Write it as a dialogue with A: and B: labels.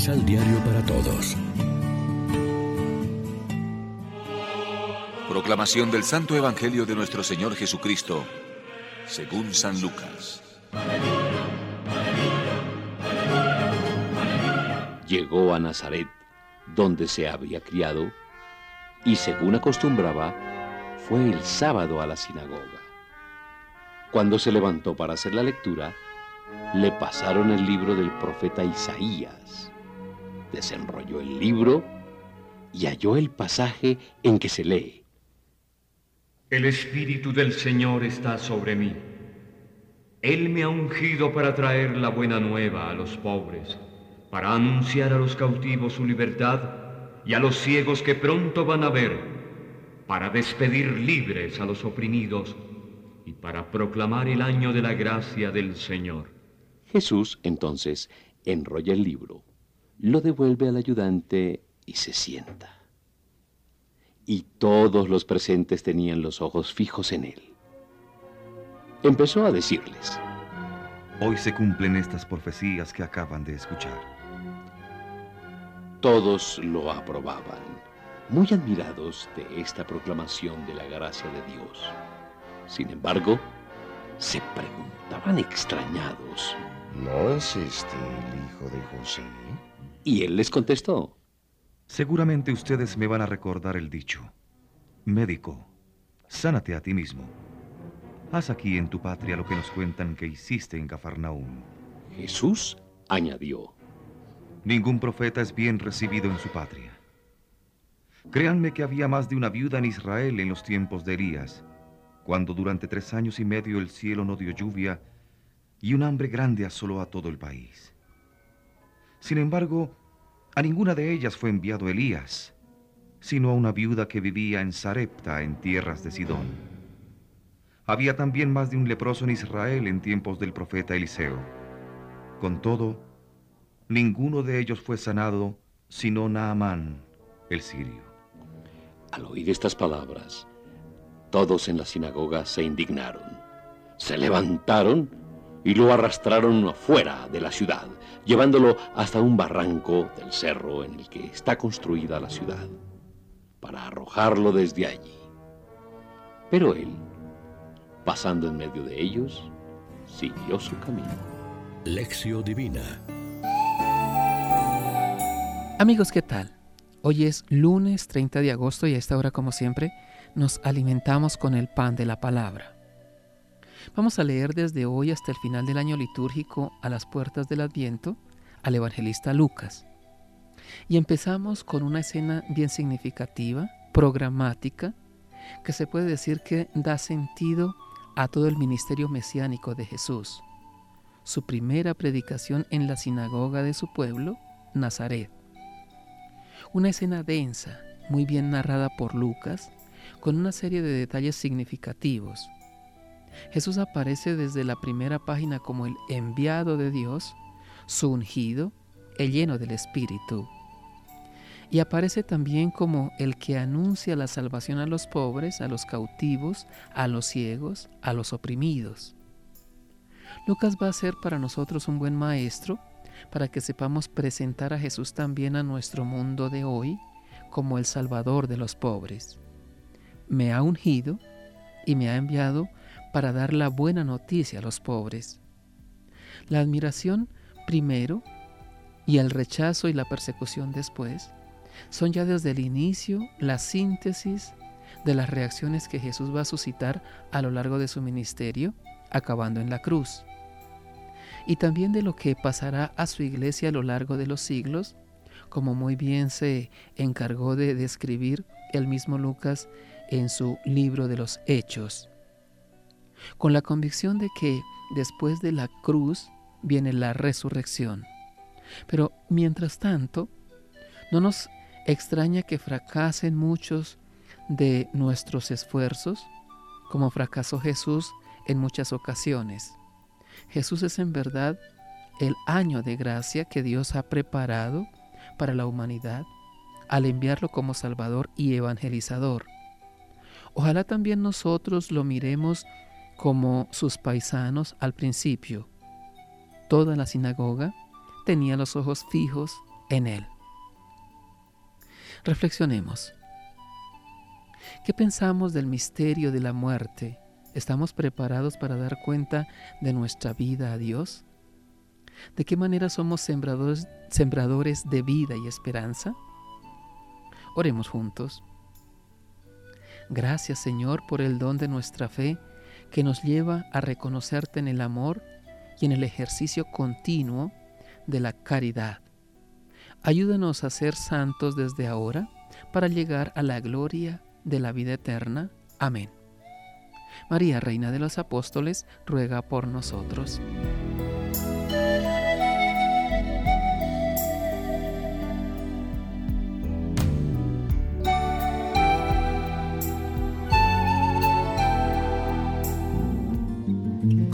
A: Misal Diario para Todos.
B: Proclamación del Santo Evangelio de nuestro Señor Jesucristo, según San Lucas.
C: Llegó a Nazaret, donde se había criado, y según acostumbraba, fue el sábado a la sinagoga. Cuando se levantó para hacer la lectura, le pasaron el libro del profeta Isaías. Desenrolló el libro y halló el pasaje en que se lee.
D: El Espíritu del Señor está sobre mí. Él me ha ungido para traer la buena nueva a los pobres, para anunciar a los cautivos su libertad y a los ciegos que pronto van a ver, para despedir libres a los oprimidos y para proclamar el año de la gracia del Señor.
C: Jesús entonces enrolla el libro, lo devuelve al ayudante y se sienta. Y todos los presentes tenían los ojos fijos en él. Empezó a decirles,
E: Hoy se cumplen estas profecías que acaban de escuchar.
C: Todos lo aprobaban, muy admirados de esta proclamación de la gracia de Dios. Sin embargo, se preguntaban extrañados
F: ¿No es este el hijo de José?
C: Y él les contestó.
E: Seguramente ustedes me van a recordar el dicho. Médico, sánate a ti mismo. Haz aquí en tu patria lo que nos cuentan que hiciste en Cafarnaúm.
C: Jesús añadió.
E: Ningún profeta es bien recibido en su patria. Créanme que había más de una viuda en Israel en los tiempos de Elías, cuando durante tres años y medio el cielo no dio lluvia y un hambre grande asoló a todo el país. Sin embargo, a ninguna de ellas fue enviado Elías, sino a una viuda que vivía en Sarepta, en tierras de Sidón. Había también más de un leproso en Israel en tiempos del profeta Eliseo. Con todo, ninguno de ellos fue sanado, sino Naamán, el sirio.
C: Al oír estas palabras, todos en la sinagoga se indignaron. Se levantaron y lo arrastraron afuera de la ciudad, llevándolo hasta un barranco del cerro en el que está construida la ciudad, para arrojarlo desde allí. Pero él, pasando en medio de ellos, siguió su camino.
A: Lección Divina
G: Amigos, ¿qué tal? Hoy es lunes 30 de agosto y a esta hora, como siempre, nos alimentamos con el pan de la palabra. Vamos a leer desde hoy hasta el final del año litúrgico a las puertas del Adviento al evangelista Lucas. Y empezamos con una escena bien significativa, programática, que se puede decir que da sentido a todo el ministerio mesiánico de Jesús. Su primera predicación en la sinagoga de su pueblo, Nazaret. Una escena densa, muy bien narrada por Lucas, con una serie de detalles significativos Jesús aparece desde la primera página como el enviado de Dios, su ungido, el lleno del Espíritu. Y aparece también como el que anuncia la salvación a los pobres, a los cautivos, a los ciegos, a los oprimidos. Lucas va a ser para nosotros un buen maestro para que sepamos presentar a Jesús también a nuestro mundo de hoy como el Salvador de los pobres. Me ha ungido y me ha enviado para dar la buena noticia a los pobres. La admiración primero y el rechazo y la persecución después son ya desde el inicio la síntesis de las reacciones que Jesús va a suscitar a lo largo de su ministerio, acabando en la cruz. Y también de lo que pasará a su iglesia a lo largo de los siglos, como muy bien se encargó de describir el mismo Lucas en su libro de los Hechos con la convicción de que después de la cruz viene la resurrección. Pero mientras tanto, no nos extraña que fracasen muchos de nuestros esfuerzos, como fracasó Jesús en muchas ocasiones. Jesús es en verdad el año de gracia que Dios ha preparado para la humanidad al enviarlo como Salvador y evangelizador. Ojalá también nosotros lo miremos como sus paisanos al principio. Toda la sinagoga tenía los ojos fijos en Él. Reflexionemos. ¿Qué pensamos del misterio de la muerte? ¿Estamos preparados para dar cuenta de nuestra vida a Dios? ¿De qué manera somos sembradores, sembradores de vida y esperanza? Oremos juntos. Gracias Señor por el don de nuestra fe que nos lleva a reconocerte en el amor y en el ejercicio continuo de la caridad. Ayúdanos a ser santos desde ahora para llegar a la gloria de la vida eterna. Amén. María, Reina de los Apóstoles, ruega por nosotros.